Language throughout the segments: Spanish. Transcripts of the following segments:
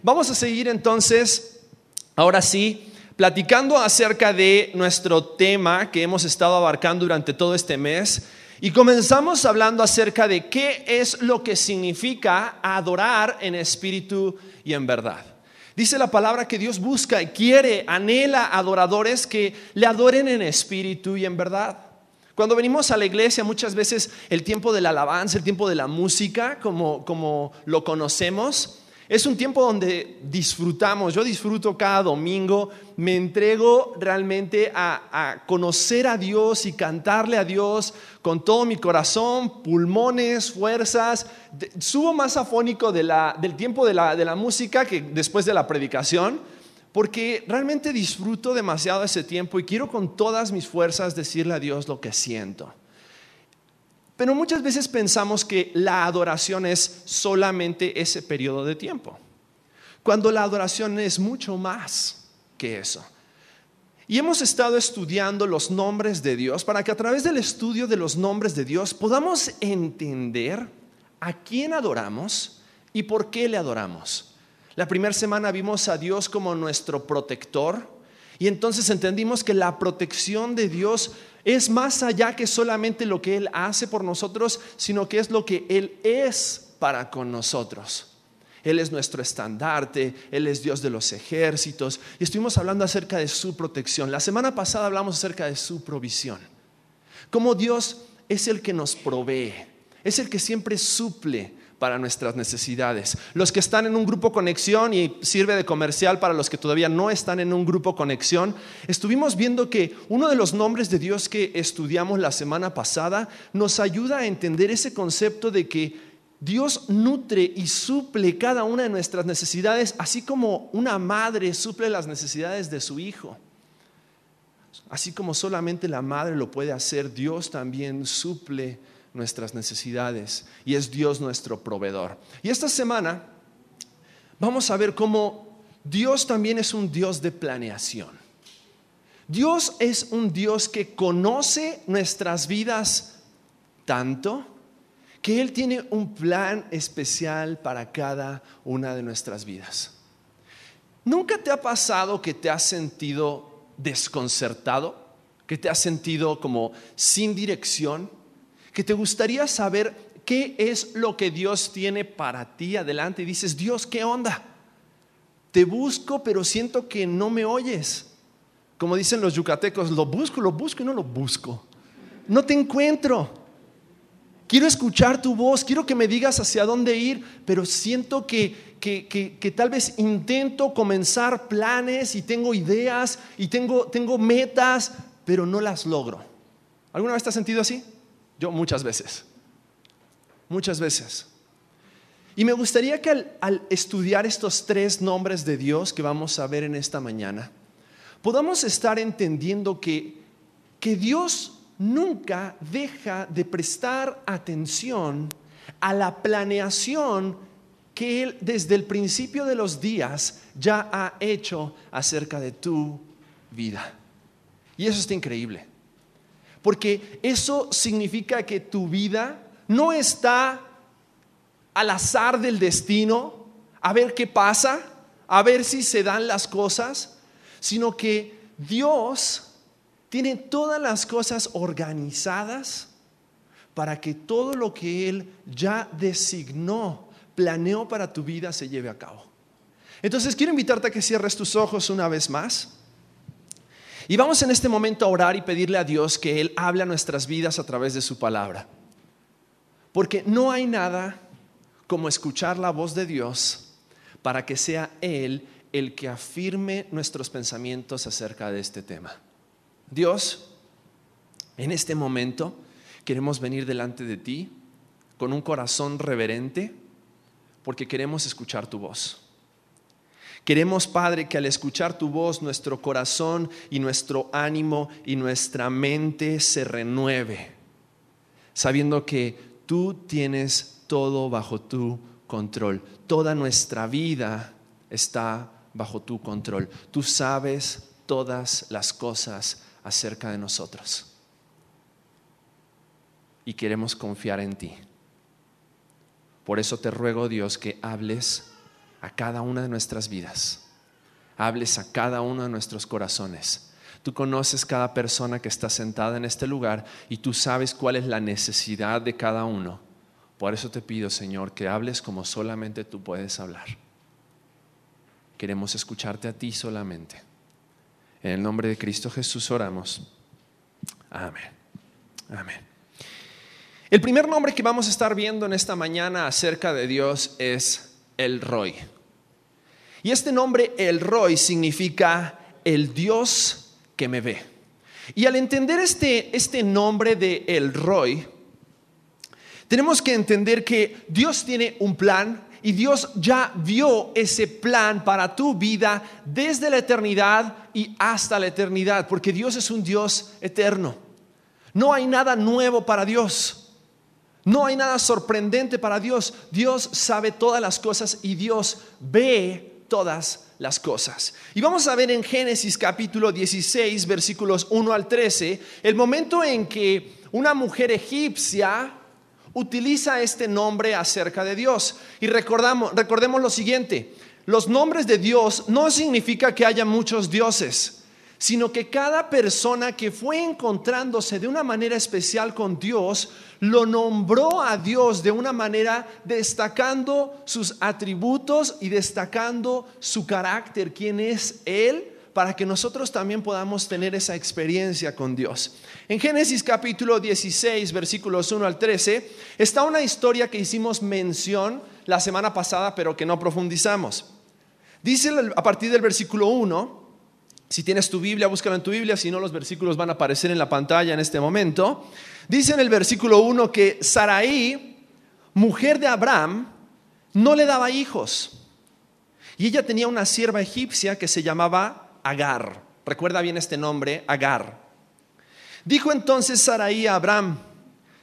Vamos a seguir entonces, ahora sí, platicando acerca de nuestro tema que hemos estado abarcando durante todo este mes. Y comenzamos hablando acerca de qué es lo que significa adorar en espíritu y en verdad. Dice la palabra que Dios busca y quiere, anhela adoradores que le adoren en espíritu y en verdad. Cuando venimos a la iglesia, muchas veces el tiempo de la alabanza, el tiempo de la música, como, como lo conocemos, es un tiempo donde disfrutamos, yo disfruto cada domingo, me entrego realmente a, conocer a Dios y cantarle a Dios con todo mi corazón, pulmones, fuerzas. subo más afónico del tiempo de la, de la música que después de la predicación, porque realmente disfruto demasiado ese tiempo y quiero con todas mis fuerzas decirle a Dios lo que siento. Pero muchas veces pensamos que la adoración es solamente ese periodo de tiempo, cuando la adoración es mucho más que eso. Y hemos estado estudiando los nombres de Dios para que a través del estudio de los nombres de Dios podamos entender a quién adoramos y por qué le adoramos. La primera semana vimos a Dios como nuestro protector y entonces entendimos que la protección de Dios es más allá que solamente lo que Él hace por nosotros, sino que es lo que Él es para con nosotros. Él es nuestro estandarte, Él es Dios de los ejércitos. Y estuvimos hablando acerca de su protección. La semana pasada hablamos acerca de su provisión. Cómo Dios es el que nos provee, es el que siempre suple para nuestras necesidades. Los que están en un grupo conexión y sirve de comercial para los que todavía no están en un grupo conexión, estuvimos viendo que uno de los nombres de Dios que estudiamos la semana pasada nos ayuda a entender ese concepto de que Dios nutre y suple cada una de nuestras necesidades, así como una madre suple las necesidades de su hijo. Así como solamente la madre lo puede hacer, Dios también suple nuestras necesidades y es Dios nuestro proveedor. Y esta semana vamos a ver cómo Dios también es un Dios de planeación. Dios es un Dios que conoce nuestras vidas tanto que Él tiene un plan especial para cada una de nuestras vidas. ¿Nunca te ha pasado que te has sentido desconcertado? ¿Que te has sentido como sin dirección? Que te gustaría saber qué es lo que Dios tiene para ti adelante y dices, Dios, ¿qué onda? Te busco, pero siento que no me oyes. Como dicen los yucatecos, lo busco, lo busco y no lo busco. No te encuentro. Quiero escuchar tu voz, quiero que me digas hacia dónde ir, pero siento que, que, que, tal vez intento comenzar planes y tengo ideas y tengo, tengo metas, pero no las logro. ¿Alguna vez te has sentido así? Yo muchas veces, muchas veces. Y me gustaría que al, estudiar estos tres nombres de Dios que vamos a ver en esta mañana, podamos estar entendiendo que, que Dios nunca deja de prestar atención a la planeación que Él desde el principio de los días ya ha hecho acerca de tu vida. Y eso está increíble. Porque eso significa que tu vida no está al azar del destino, a ver qué pasa, a ver si se dan las cosas, sino que Dios tiene todas las cosas organizadas para que todo lo que Él ya designó, planeó para tu vida, se lleve a cabo. Entonces quiero invitarte a que cierres tus ojos una vez más. Y vamos en este momento a orar y pedirle a Dios que Él hable a nuestras vidas a través de su palabra. Porque no hay nada como escuchar la voz de Dios para que sea Él el que afirme nuestros pensamientos acerca de este tema. Dios, en este momento queremos venir delante de ti con un corazón reverente porque queremos escuchar tu voz. Queremos, Padre, que al escuchar tu voz nuestro corazón y nuestro ánimo y nuestra mente se renueve, sabiendo que tú tienes todo bajo tu control. Toda nuestra vida está bajo tu control. Tú sabes todas las cosas acerca de nosotros. Y queremos confiar en ti. Por eso te ruego, Dios, que hables a cada una de nuestras vidas. Hables a cada uno de nuestros corazones. Tú conoces cada persona que está sentada en este lugar y tú sabes cuál es la necesidad de cada uno. Por eso te pido, Señor, que hables como solamente tú puedes hablar. Queremos escucharte a ti solamente. En el nombre de Cristo Jesús oramos. Amén. Amén. El primer nombre que vamos a estar viendo en esta mañana acerca de Dios es El Roy. Y este nombre, El Roy, significa el Dios que me ve. Y al entender este, este nombre de El Roy, tenemos que entender que Dios tiene un plan y Dios ya vio ese plan para tu vida desde la eternidad y hasta la eternidad, porque Dios es un Dios eterno. No hay nada nuevo para Dios. No hay nada sorprendente para Dios. Dios sabe todas las cosas y Dios ve todas las cosas. Y vamos a ver en Génesis capítulo 16, versículos 1 al 13, el momento en que una mujer egipcia utiliza este nombre acerca de Dios. Y recordamos, recordemos lo siguiente, los nombres de Dios no significa que haya muchos dioses, sino que cada persona que fue encontrándose de una manera especial con Dios, lo nombró a Dios de una manera destacando sus atributos y destacando su carácter, quién es Él para que nosotros también podamos tener esa experiencia con Dios. En Génesis capítulo 16, versículos 1 al 13, está una historia que hicimos mención la semana pasada, pero que no profundizamos. Dice a partir del versículo 1, si tienes tu Biblia, búscalo en tu Biblia, si no los versículos van a aparecer en la pantalla en este momento. Dice en el versículo 1 que Saraí, mujer de Abraham, no le daba hijos. Y ella tenía una sierva egipcia que se llamaba Agar. Recuerda bien este nombre, Agar. Dijo entonces Saraí a Abraham,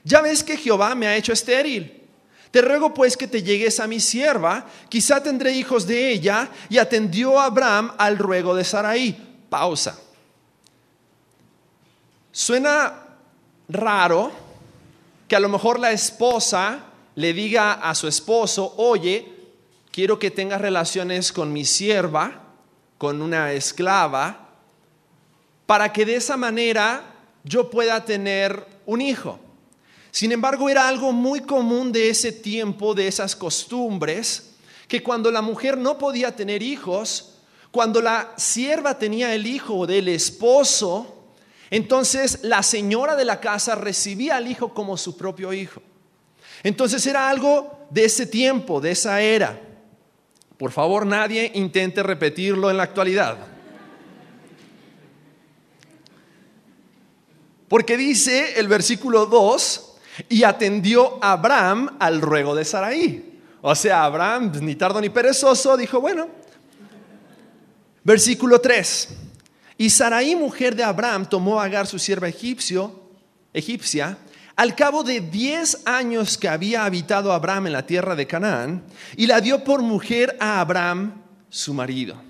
ya ves que Jehová me ha hecho estéril. Te ruego pues que te llegues a mi sierva, quizá tendré hijos de ella. Y atendió Abraham al ruego de Saraí. Pausa. Suena raro que a lo mejor la esposa le diga a su esposo, oye, quiero que tengas relaciones con mi sierva con una esclava, para que de esa manera yo pueda tener un hijo. Sin embargo, era algo muy común de ese tiempo, de esas costumbres, que cuando la mujer no podía tener hijos, cuando la sierva tenía el hijo del esposo, entonces la señora de la casa recibía al hijo como su propio hijo. Entonces era algo de ese tiempo, de esa era. Por favor, nadie intente repetirlo en la actualidad. Porque dice el versículo 2, y atendió Abraham al ruego de Saraí. O sea, Abraham, ni tardo ni perezoso, dijo, bueno. Versículo 3. Y Saraí, mujer de Abraham, tomó a Agar, su sierva egipcio, egipcia, al cabo de diez años que había habitado Abraham en la tierra de Canaán, y la dio por mujer a Abraham, su marido.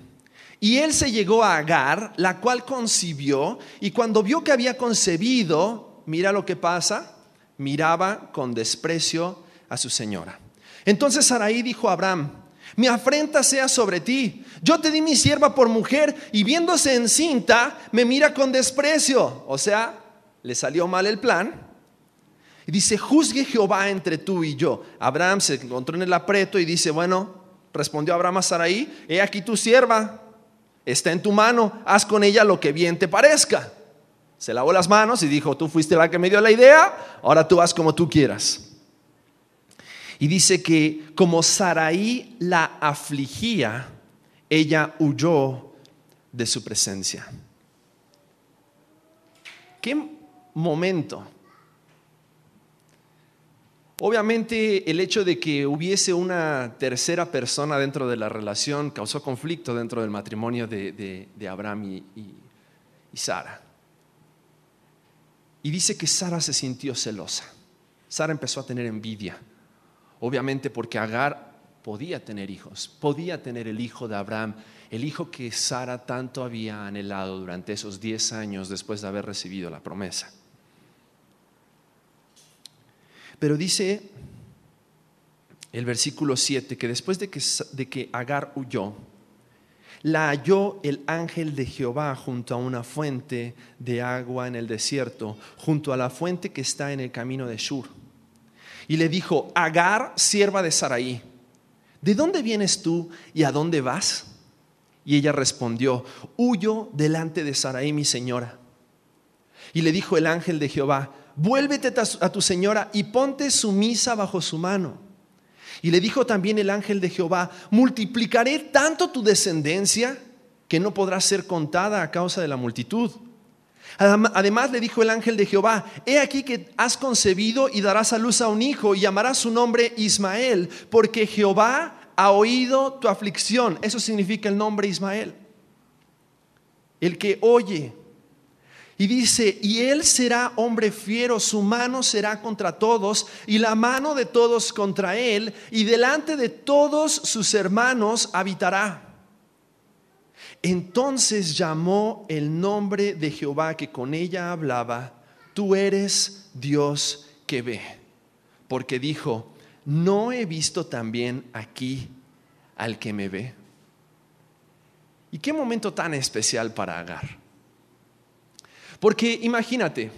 Y él se llegó a Agar, la cual concibió, y cuando vio que había concebido, mira lo que pasa, miraba con desprecio a su señora. Entonces Sarai dijo a Abraham, mi afrenta sea sobre ti. Yo te di mi sierva por mujer y viéndose encinta, me mira con desprecio. O sea, le salió mal el plan y dice, juzgue Jehová entre tú y yo. Abraham se encontró en el apreto y dice, bueno, respondió Abraham a Sarai, he aquí tu sierva, está en tu mano, haz con ella lo que bien te parezca. Se lavó las manos y dijo, tú fuiste la que me dio la idea, ahora tú haz como tú quieras. Y dice que como Saraí la afligía, ella huyó de su presencia. ¿Qué momento? Obviamente el hecho de que hubiese una tercera persona dentro de la relación causó conflicto dentro del matrimonio de, Abraham y, y Sara. Y dice que Sara se sintió celosa. Sara empezó a tener envidia. Obviamente porque Agar podía tener hijos, podía tener el hijo de Abraham, el hijo que Sara tanto había anhelado durante esos 10 años después de haber recibido la promesa. Pero dice el versículo 7, que después de que, de que Agar huyó, la halló el ángel de Jehová junto a una fuente de agua en el desierto, junto a la fuente que está en el camino de Shur. Y le dijo, Agar, sierva de Saraí, ¿de dónde vienes tú y a dónde vas? Y ella respondió, huyo delante de Saraí, mi señora. Y le dijo el ángel de Jehová, vuélvete a tu señora y ponte sumisa bajo su mano. Y le dijo también el ángel de Jehová, multiplicaré tanto tu descendencia que no podrá ser contada a causa de la multitud. Además le dijo el ángel de Jehová, he aquí que has concebido y darás a luz a un hijo y llamarás su nombre Ismael, porque Jehová ha oído tu aflicción. Eso significa el nombre Ismael. El que oye y dice, y él será hombre fiero, su mano será contra todos, y la mano de todos contra él, y delante de todos sus hermanos habitará. Entonces llamó el nombre de Jehová que con ella hablaba, tú eres Dios que ve, porque dijo, no he visto también aquí al que me ve. ¿Y qué momento tan especial para Agar? Porque imagínate,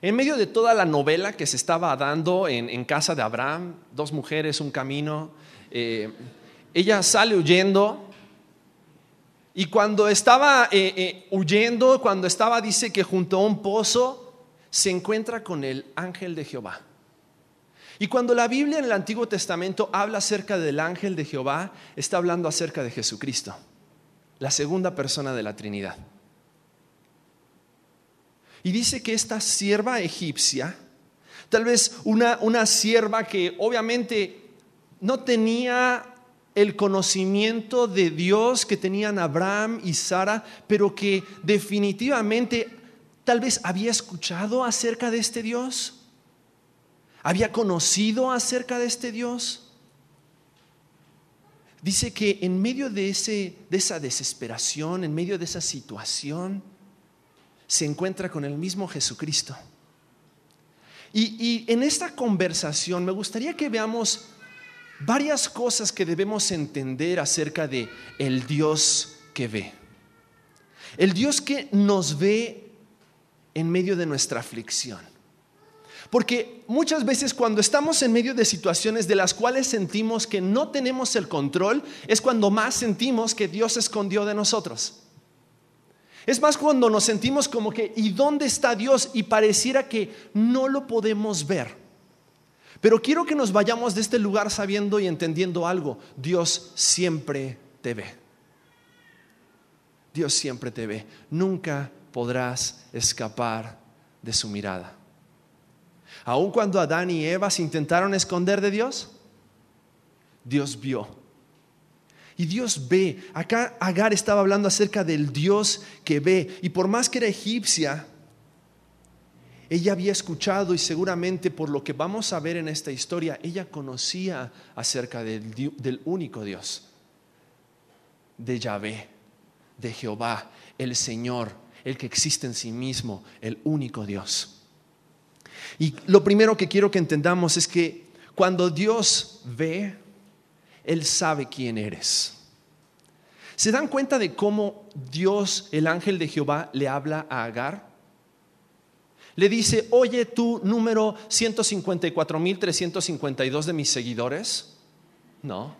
en medio de toda la novela que se estaba dando en, casa de Abraham, dos mujeres, un camino, eh, ella sale huyendo y cuando estaba eh, eh, huyendo, cuando estaba, dice que junto a un pozo, se encuentra con el ángel de Jehová. Y cuando la Biblia en el Antiguo Testamento habla acerca del ángel de Jehová, está hablando acerca de Jesucristo, la segunda persona de la Trinidad. Y dice que esta sierva egipcia, tal vez una, una sierva que obviamente no tenía el conocimiento de Dios que tenían Abraham y Sara, pero que definitivamente tal vez había escuchado acerca de este Dios, había conocido acerca de este Dios. Dice que en medio de, ese, de esa desesperación, en medio de esa situación, se encuentra con el mismo Jesucristo. Y, en esta conversación me gustaría que veamos varias cosas que debemos entender acerca de el Dios que ve. El Dios que nos ve en medio de nuestra aflicción. Porque muchas veces cuando estamos en medio de situaciones de las cuales sentimos que no tenemos el control, es cuando más sentimos que Dios se escondió de nosotros. Es más cuando nos sentimos como que, ¿y dónde está Dios? Y pareciera que no lo podemos ver. Pero quiero que nos vayamos de este lugar sabiendo y entendiendo algo. Dios siempre te ve. Dios siempre te ve. Nunca podrás escapar de su mirada. Aun cuando Adán y Eva se intentaron esconder de Dios, Dios vio y Dios ve. Acá Agar estaba hablando acerca del Dios que ve. Y por más que era egipcia, ella había escuchado y seguramente por lo que vamos a ver en esta historia, ella conocía acerca del, único Dios, de Yahvé, de Jehová, el Señor, el que existe en sí mismo, el único Dios. Y lo primero que quiero que entendamos es que cuando Dios ve, él sabe quién eres. ¿Se dan cuenta de cómo Dios, el ángel de Jehová, le habla a Agar? Le dice, oye tú, número 154.352 de mis seguidores. No.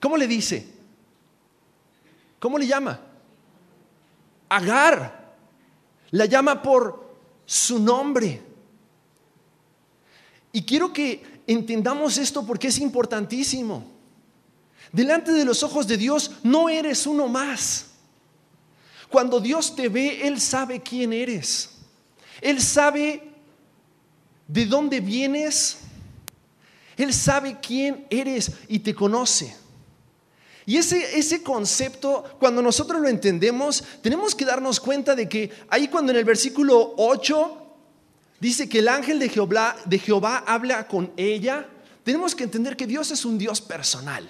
¿Cómo le dice? ¿Cómo le llama? Agar. La llama por su nombre. Y quiero que entendamos esto porque es importantísimo. Delante de los ojos de Dios no eres uno más. Cuando Dios te ve, Él sabe quién eres. Él sabe de dónde vienes. Él sabe quién eres y te conoce. Y ese, ese concepto, cuando nosotros lo entendemos, tenemos que darnos cuenta de que ahí cuando en el versículo 8 dice que el ángel de Jehová, de Jehová habla con ella, tenemos que entender que Dios es un Dios personal.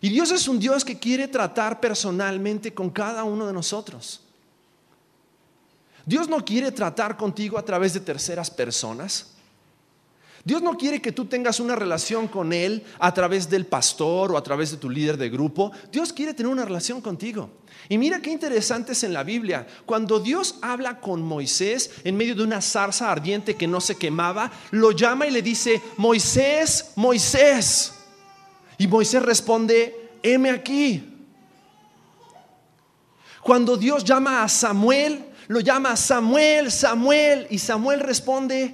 Y Dios es un Dios que quiere tratar personalmente con cada uno de nosotros. Dios no quiere tratar contigo a través de terceras personas. Dios no quiere que tú tengas una relación con Él a través del pastor o a través de tu líder de grupo. Dios quiere tener una relación contigo. Y mira qué interesante es en la Biblia. Cuando Dios habla con Moisés en medio de una zarza ardiente que no se quemaba, lo llama y le dice, Moisés, Moisés. Y Moisés responde, heme aquí. Cuando Dios llama a Samuel, lo llama Samuel, Samuel, y Samuel responde,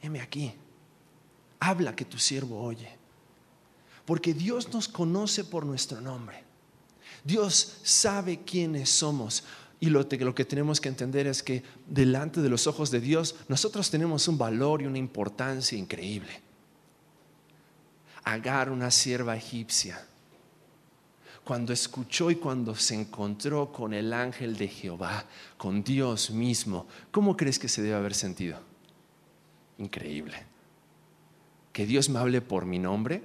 heme aquí, habla que tu siervo oye. Porque Dios nos conoce por nuestro nombre. Dios sabe quiénes somos. Y lo, lo, que tenemos que entender es que delante de los ojos de Dios nosotros tenemos un valor y una importancia increíble. Agar, una sierva egipcia, cuando escuchó y cuando se encontró con el ángel de Jehová, con Dios mismo, ¿cómo crees que se debe haber sentido? Increíble. Que Dios me hable por mi nombre.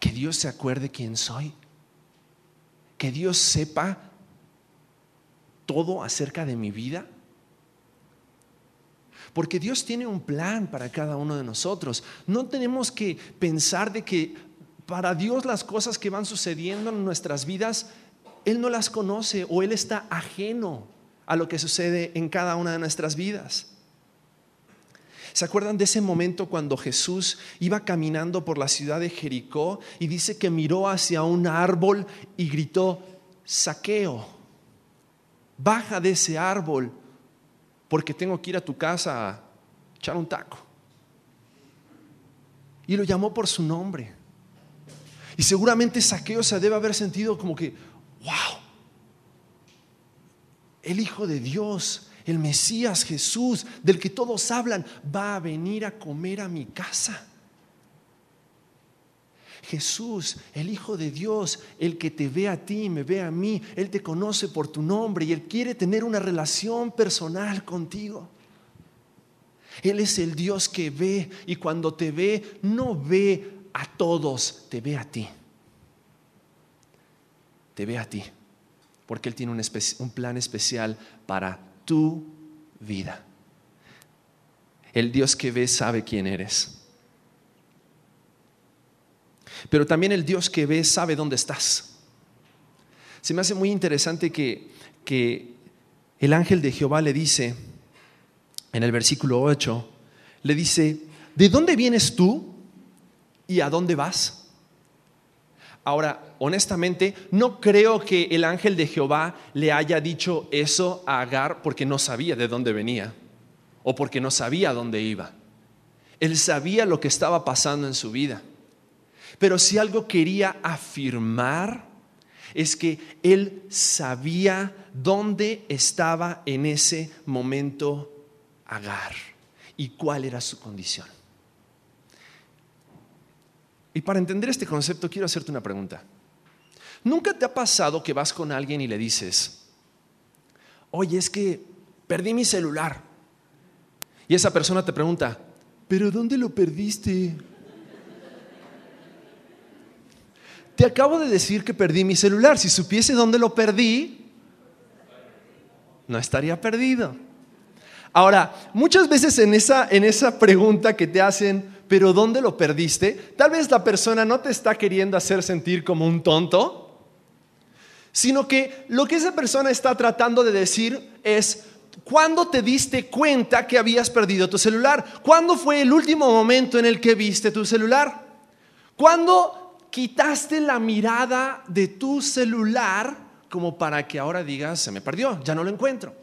Que Dios se acuerde quién soy. Que Dios sepa todo acerca de mi vida. Porque Dios tiene un plan para cada uno de nosotros. No tenemos que pensar de que para Dios las cosas que van sucediendo en nuestras vidas, Él no las conoce o Él está ajeno a lo que sucede en cada una de nuestras vidas. ¿Se acuerdan de ese momento cuando Jesús iba caminando por la ciudad de Jericó y dice que miró hacia un árbol y gritó, saqueo, baja de ese árbol porque tengo que ir a tu casa a echar un taco? Y lo llamó por su nombre. Y seguramente saqueo se debe haber sentido como que, wow, el Hijo de Dios el Mesías Jesús, del que todos hablan, va a venir a comer a mi casa. Jesús, el Hijo de Dios, el que te ve a ti, me ve a mí, Él te conoce por tu nombre y Él quiere tener una relación personal contigo. Él es el Dios que ve y cuando te ve, no ve a todos, te ve a ti. Te ve a ti, porque Él tiene un, un plan especial para tu vida. El Dios que ve sabe quién eres. Pero también el Dios que ve sabe dónde estás. Se me hace muy interesante que, que el ángel de Jehová le dice, en el versículo 8, le dice, ¿de dónde vienes tú y a dónde vas? Ahora, honestamente, no creo que el ángel de Jehová le haya dicho eso a Agar porque no sabía de dónde venía o porque no sabía dónde iba. Él sabía lo que estaba pasando en su vida. Pero si algo quería afirmar es que él sabía dónde estaba en ese momento Agar y cuál era su condición. Y para entender este concepto quiero hacerte una pregunta. ¿Nunca te ha pasado que vas con alguien y le dices, oye, es que perdí mi celular? Y esa persona te pregunta, ¿pero dónde lo perdiste? Te acabo de decir que perdí mi celular. Si supiese dónde lo perdí, no estaría perdido. Ahora, muchas veces en esa, en esa pregunta que te hacen, pero ¿dónde lo perdiste? Tal vez la persona no te está queriendo hacer sentir como un tonto, sino que lo que esa persona está tratando de decir es, ¿cuándo te diste cuenta que habías perdido tu celular? ¿Cuándo fue el último momento en el que viste tu celular? ¿Cuándo quitaste la mirada de tu celular como para que ahora digas, se me perdió, ya no lo encuentro?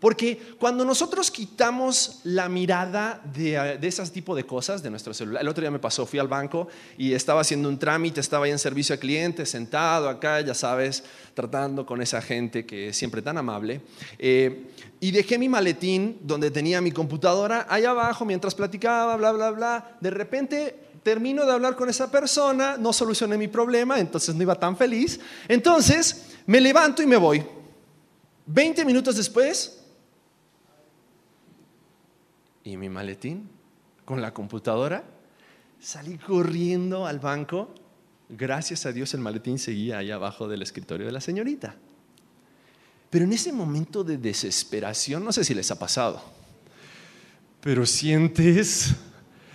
Porque cuando nosotros quitamos la mirada de, de ese tipo de cosas de nuestro celular, el otro día me pasó, fui al banco y estaba haciendo un trámite, estaba ahí en servicio al cliente, sentado acá, ya sabes, tratando con esa gente que es siempre tan amable. Eh, y dejé mi maletín donde tenía mi computadora ahí abajo mientras platicaba, bla, bla, bla. De repente termino de hablar con esa persona, no solucioné mi problema, entonces no iba tan feliz. Entonces me levanto y me voy. Veinte minutos después, y mi maletín con la computadora. Salí corriendo al banco. Gracias a Dios el maletín seguía ahí abajo del escritorio de la señorita. Pero en ese momento de desesperación, no sé si les ha pasado, pero sientes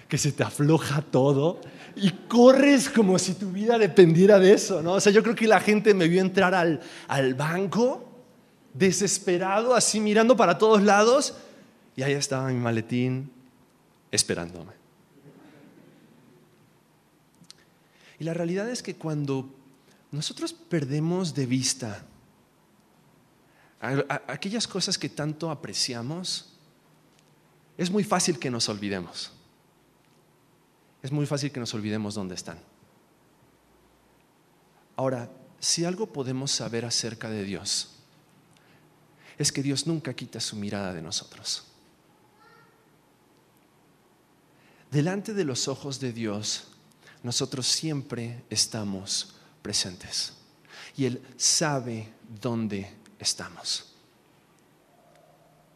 que se te afloja todo y corres como si tu vida dependiera de eso, ¿no? O sea, yo creo que la gente me vio entrar al, al banco desesperado, así mirando para todos lados, y ahí estaba mi maletín esperándome. Y la realidad es que cuando nosotros perdemos de vista aquellas cosas que tanto apreciamos, es muy fácil que nos olvidemos. Es muy fácil que nos olvidemos dónde están. Ahora, si algo podemos saber acerca de Dios, es que Dios nunca quita su mirada de nosotros. Delante de los ojos de Dios, nosotros siempre estamos presentes. Y Él sabe dónde estamos.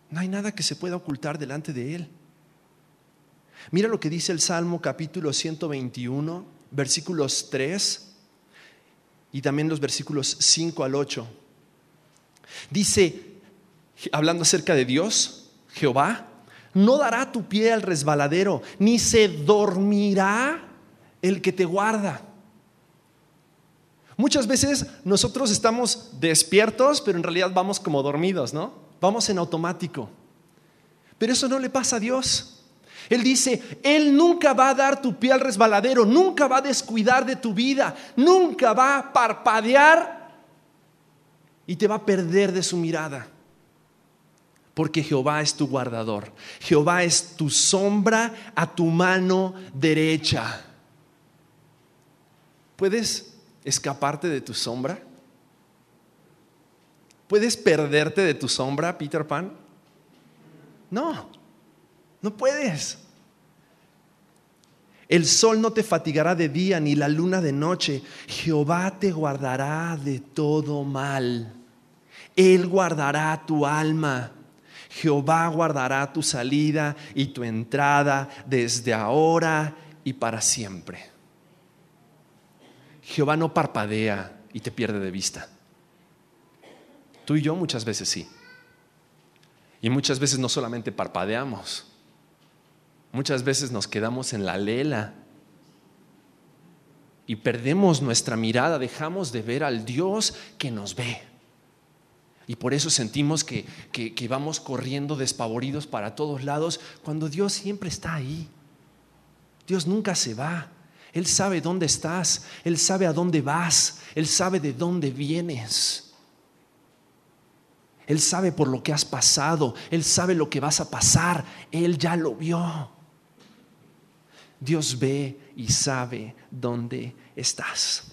No hay nada que se pueda ocultar delante de Él. Mira lo que dice el Salmo capítulo 121, versículos 3 y también los versículos 5 al 8. Dice, hablando acerca de Dios, Jehová, no dará tu pie al resbaladero, ni se dormirá el que te guarda. Muchas veces nosotros estamos despiertos, pero en realidad vamos como dormidos, ¿no? Vamos en automático. Pero eso no le pasa a Dios. Él dice, Él nunca va a dar tu pie al resbaladero, nunca va a descuidar de tu vida, nunca va a parpadear y te va a perder de su mirada. Porque Jehová es tu guardador, Jehová es tu sombra a tu mano derecha. ¿Puedes escaparte de tu sombra? ¿Puedes perderte de tu sombra, Peter Pan? No, no puedes. El sol no te fatigará de día ni la luna de noche. Jehová te guardará de todo mal. Él guardará tu alma. Jehová guardará tu salida y tu entrada desde ahora y para siempre. Jehová no parpadea y te pierde de vista. Tú y yo muchas veces sí. Y muchas veces no solamente parpadeamos, muchas veces nos quedamos en la lela y perdemos nuestra mirada, dejamos de ver al Dios que nos ve. Y por eso sentimos que, que, vamos corriendo despavoridos para todos lados, cuando Dios siempre está ahí. Dios nunca se va. Él sabe dónde estás, Él sabe a dónde vas, Él sabe de dónde vienes. Él sabe por lo que has pasado, Él sabe lo que vas a pasar, Él ya lo vio. Dios ve y sabe dónde estás.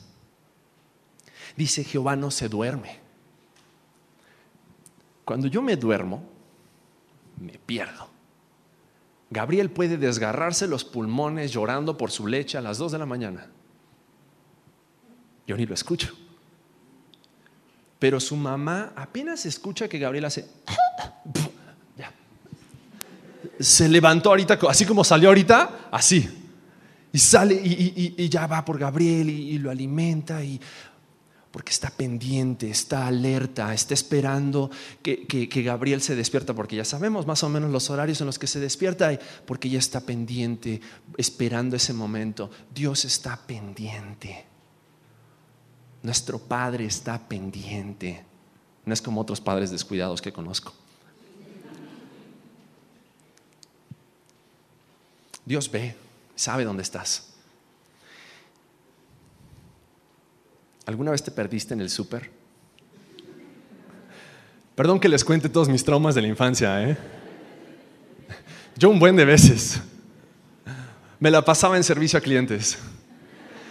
Dice Jehová no se duerme. Cuando yo me duermo, me pierdo. Gabriel puede desgarrarse los pulmones llorando por su leche a las 2 de la mañana. Yo ni lo escucho. Pero su mamá apenas escucha que Gabriel hace... Se levantó ahorita, así como salió ahorita, así. Y sale y, ya va por Gabriel y lo alimenta y porque está pendiente, está alerta, está esperando que, Gabriel se despierta, porque ya sabemos más o menos los horarios en los que se despierta, porque ya está pendiente, esperando ese momento. Dios está pendiente. Nuestro Padre está pendiente. No es como otros padres descuidados que conozco. Dios ve, sabe dónde estás. ¿Alguna vez te perdiste en el súper? Perdón que les cuente todos mis traumas de la infancia, ¿eh? Yo un buen de veces me la pasaba en servicio a clientes.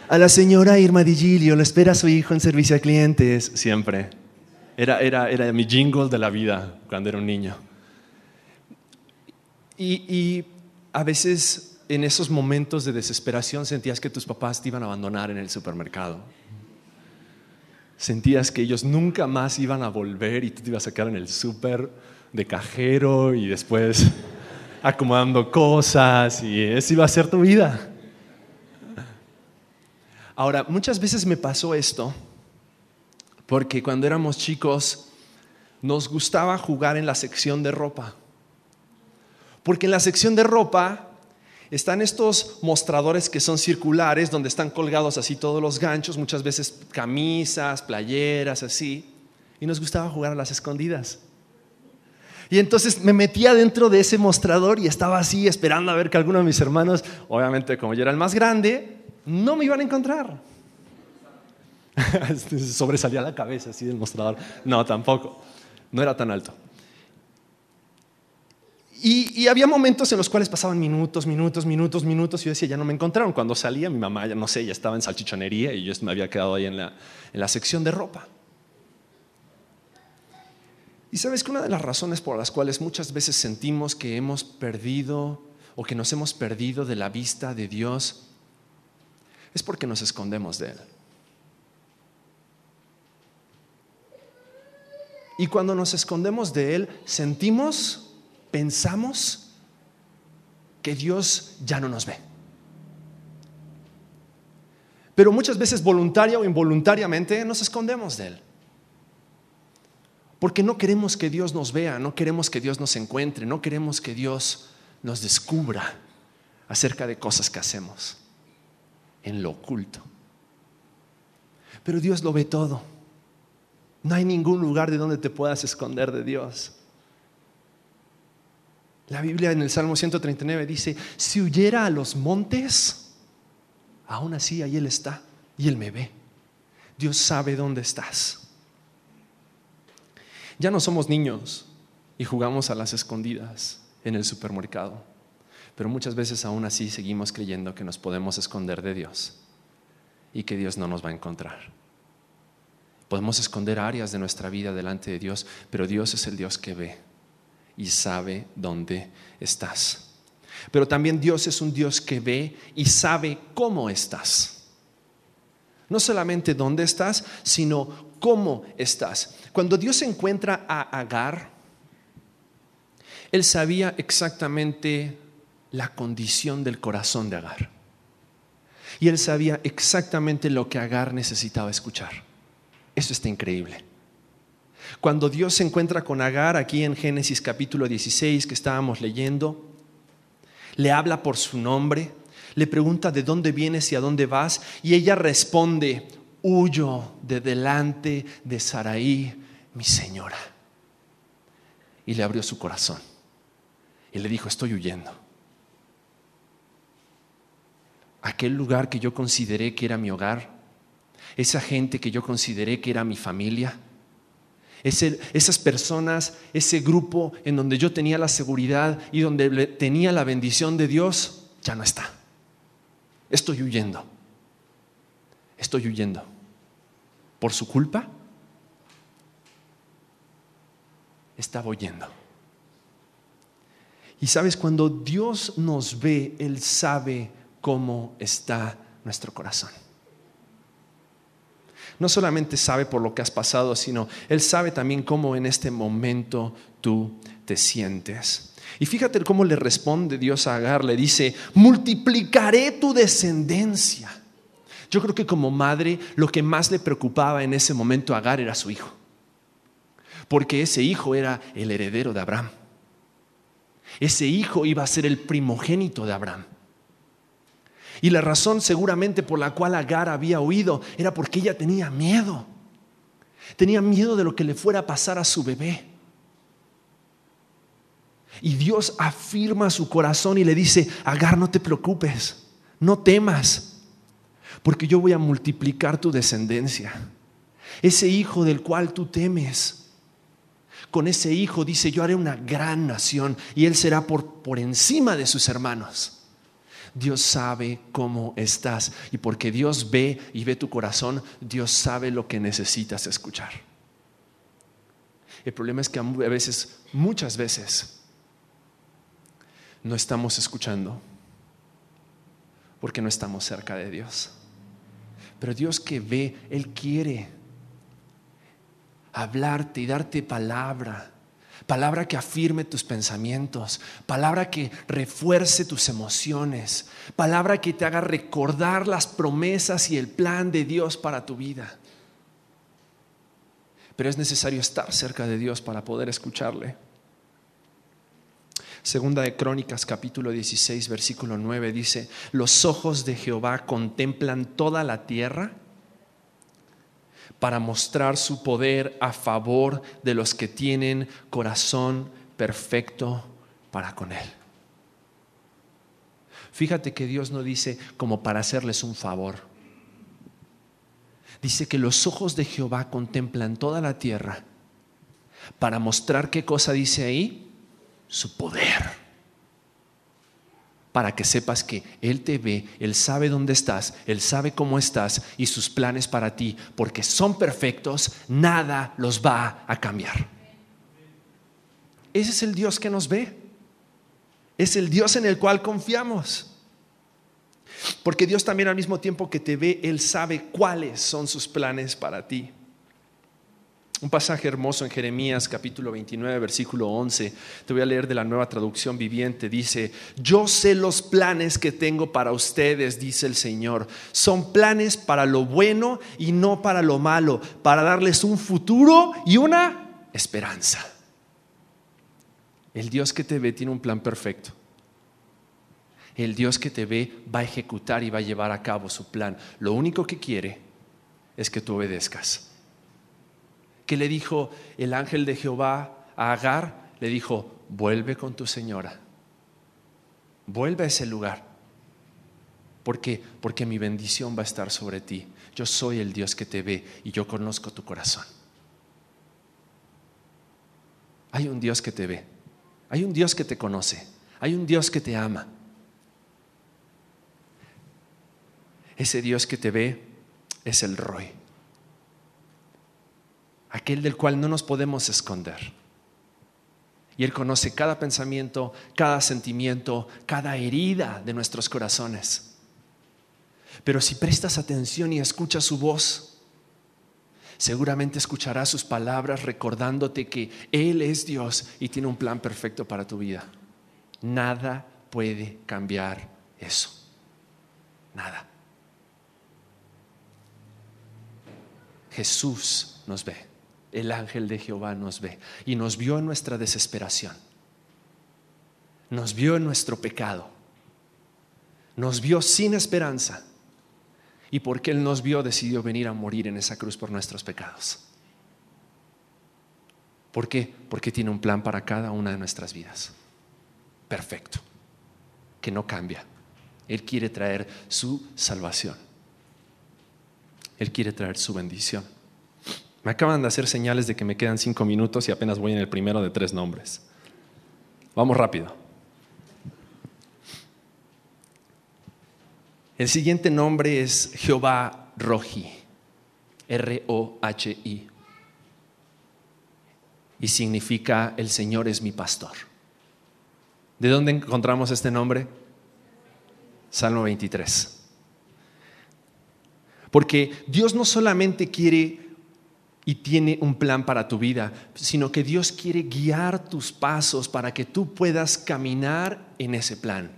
A la señora Irma Digilio le espera a su hijo en servicio a clientes, siempre. Era, era, era mi jingle de la vida cuando era un niño. Y, y a veces en esos momentos de desesperación sentías que tus papás te iban a abandonar en el supermercado sentías que ellos nunca más iban a volver y tú te ibas a quedar en el súper de cajero y después acomodando cosas y esa iba a ser tu vida. Ahora, muchas veces me pasó esto porque cuando éramos chicos nos gustaba jugar en la sección de ropa. Porque en la sección de ropa están estos mostradores que son circulares, donde están colgados así todos los ganchos, muchas veces camisas, playeras, así. Y nos gustaba jugar a las escondidas. Y entonces me metía dentro de ese mostrador y estaba así esperando a ver que alguno de mis hermanos, obviamente como yo era el más grande, no me iban a encontrar. Sobresalía la cabeza así del mostrador. No, tampoco. No era tan alto. Y, había momentos en los cuales pasaban minutos, minutos, minutos, minutos, y yo decía, ya no me encontraron. Cuando salía, mi mamá, ya no sé, ya estaba en salchichonería y yo me había quedado ahí en la, en la sección de ropa. Y sabes que una de las razones por las cuales muchas veces sentimos que hemos perdido o que nos hemos perdido de la vista de Dios es porque nos escondemos de Él. Y cuando nos escondemos de Él, sentimos pensamos que Dios ya no nos ve. Pero muchas veces voluntaria o involuntariamente nos escondemos de Él. Porque no queremos que Dios nos vea, no queremos que Dios nos encuentre, no queremos que Dios nos descubra acerca de cosas que hacemos en lo oculto. Pero Dios lo ve todo. No hay ningún lugar de donde te puedas esconder de Dios. La Biblia en el Salmo 139 dice, si huyera a los montes, aún así ahí Él está y Él me ve. Dios sabe dónde estás. Ya no somos niños y jugamos a las escondidas en el supermercado, pero muchas veces aún así seguimos creyendo que nos podemos esconder de Dios y que Dios no nos va a encontrar. Podemos esconder áreas de nuestra vida delante de Dios, pero Dios es el Dios que ve y sabe dónde estás. Pero también Dios es un Dios que ve y sabe cómo estás. No solamente dónde estás, sino cómo estás. Cuando Dios encuentra a Agar, Él sabía exactamente la condición del corazón de Agar. Y Él sabía exactamente lo que Agar necesitaba escuchar. Eso está increíble. Cuando Dios se encuentra con Agar aquí en Génesis capítulo 16 que estábamos leyendo, le habla por su nombre, le pregunta de dónde vienes y a dónde vas, y ella responde, huyo de delante de Saraí, mi señora. Y le abrió su corazón y le dijo, estoy huyendo. Aquel lugar que yo consideré que era mi hogar, esa gente que yo consideré que era mi familia, esas personas, ese grupo en donde yo tenía la seguridad y donde tenía la bendición de Dios, ya no está. Estoy huyendo. Estoy huyendo. ¿Por su culpa? Estaba huyendo. Y sabes, cuando Dios nos ve, Él sabe cómo está nuestro corazón no solamente sabe por lo que has pasado, sino Él sabe también cómo en este momento tú te sientes. Y fíjate cómo le responde Dios a Agar, le dice, multiplicaré tu descendencia. Yo creo que como madre lo que más le preocupaba en ese momento a Agar era su hijo, porque ese hijo era el heredero de Abraham. Ese hijo iba a ser el primogénito de Abraham. Y la razón seguramente por la cual Agar había huido era porque ella tenía miedo. Tenía miedo de lo que le fuera a pasar a su bebé. Y Dios afirma su corazón y le dice, Agar, no te preocupes, no temas, porque yo voy a multiplicar tu descendencia. Ese hijo del cual tú temes, con ese hijo dice, yo haré una gran nación y él será por, por encima de sus hermanos. Dios sabe cómo estás. Y porque Dios ve y ve tu corazón, Dios sabe lo que necesitas escuchar. El problema es que a veces, muchas veces, no estamos escuchando porque no estamos cerca de Dios. Pero Dios que ve, Él quiere hablarte y darte palabra palabra que afirme tus pensamientos, palabra que refuerce tus emociones, palabra que te haga recordar las promesas y el plan de Dios para tu vida. Pero es necesario estar cerca de Dios para poder escucharle. Segunda de Crónicas capítulo 16 versículo 9 dice, los ojos de Jehová contemplan toda la tierra para mostrar su poder a favor de los que tienen corazón perfecto para con Él. Fíjate que Dios no dice como para hacerles un favor. Dice que los ojos de Jehová contemplan toda la tierra para mostrar qué cosa dice ahí, su poder. Para que sepas que Él te ve, Él sabe dónde estás, Él sabe cómo estás y sus planes para ti, porque son perfectos, nada los va a cambiar. Ese es el Dios que nos ve. Es el Dios en el cual confiamos. Porque Dios también al mismo tiempo que te ve, Él sabe cuáles son sus planes para ti. Un pasaje hermoso en Jeremías capítulo 29, versículo 11. Te voy a leer de la nueva traducción viviente. Dice, yo sé los planes que tengo para ustedes, dice el Señor. Son planes para lo bueno y no para lo malo, para darles un futuro y una esperanza. El Dios que te ve tiene un plan perfecto. El Dios que te ve va a ejecutar y va a llevar a cabo su plan. Lo único que quiere es que tú obedezcas. ¿Qué le dijo el ángel de Jehová a Agar? Le dijo, vuelve con tu señora. Vuelve a ese lugar. ¿Por qué? Porque mi bendición va a estar sobre ti. Yo soy el Dios que te ve y yo conozco tu corazón. Hay un Dios que te ve. Hay un Dios que te conoce. Hay un Dios que te ama. Ese Dios que te ve es el Roy. Aquel del cual no nos podemos esconder. Y Él conoce cada pensamiento, cada sentimiento, cada herida de nuestros corazones. Pero si prestas atención y escuchas su voz, seguramente escucharás sus palabras recordándote que Él es Dios y tiene un plan perfecto para tu vida. Nada puede cambiar eso. Nada. Jesús nos ve, el ángel de Jehová nos ve y nos vio en nuestra desesperación, nos vio en nuestro pecado, nos vio sin esperanza y porque Él nos vio decidió venir a morir en esa cruz por nuestros pecados. ¿Por qué? Porque tiene un plan para cada una de nuestras vidas. Perfecto. Que no cambia. Él quiere traer su salvación. Él quiere traer su bendición. Me acaban de hacer señales de que me quedan cinco minutos y apenas voy en el primero de tres nombres. Vamos rápido. El siguiente nombre es Jehová Roji, R-O-H-I, y significa el Señor es mi pastor. ¿De dónde encontramos este nombre? Salmo 23. Porque Dios no solamente quiere y tiene un plan para tu vida, sino que Dios quiere guiar tus pasos para que tú puedas caminar en ese plan.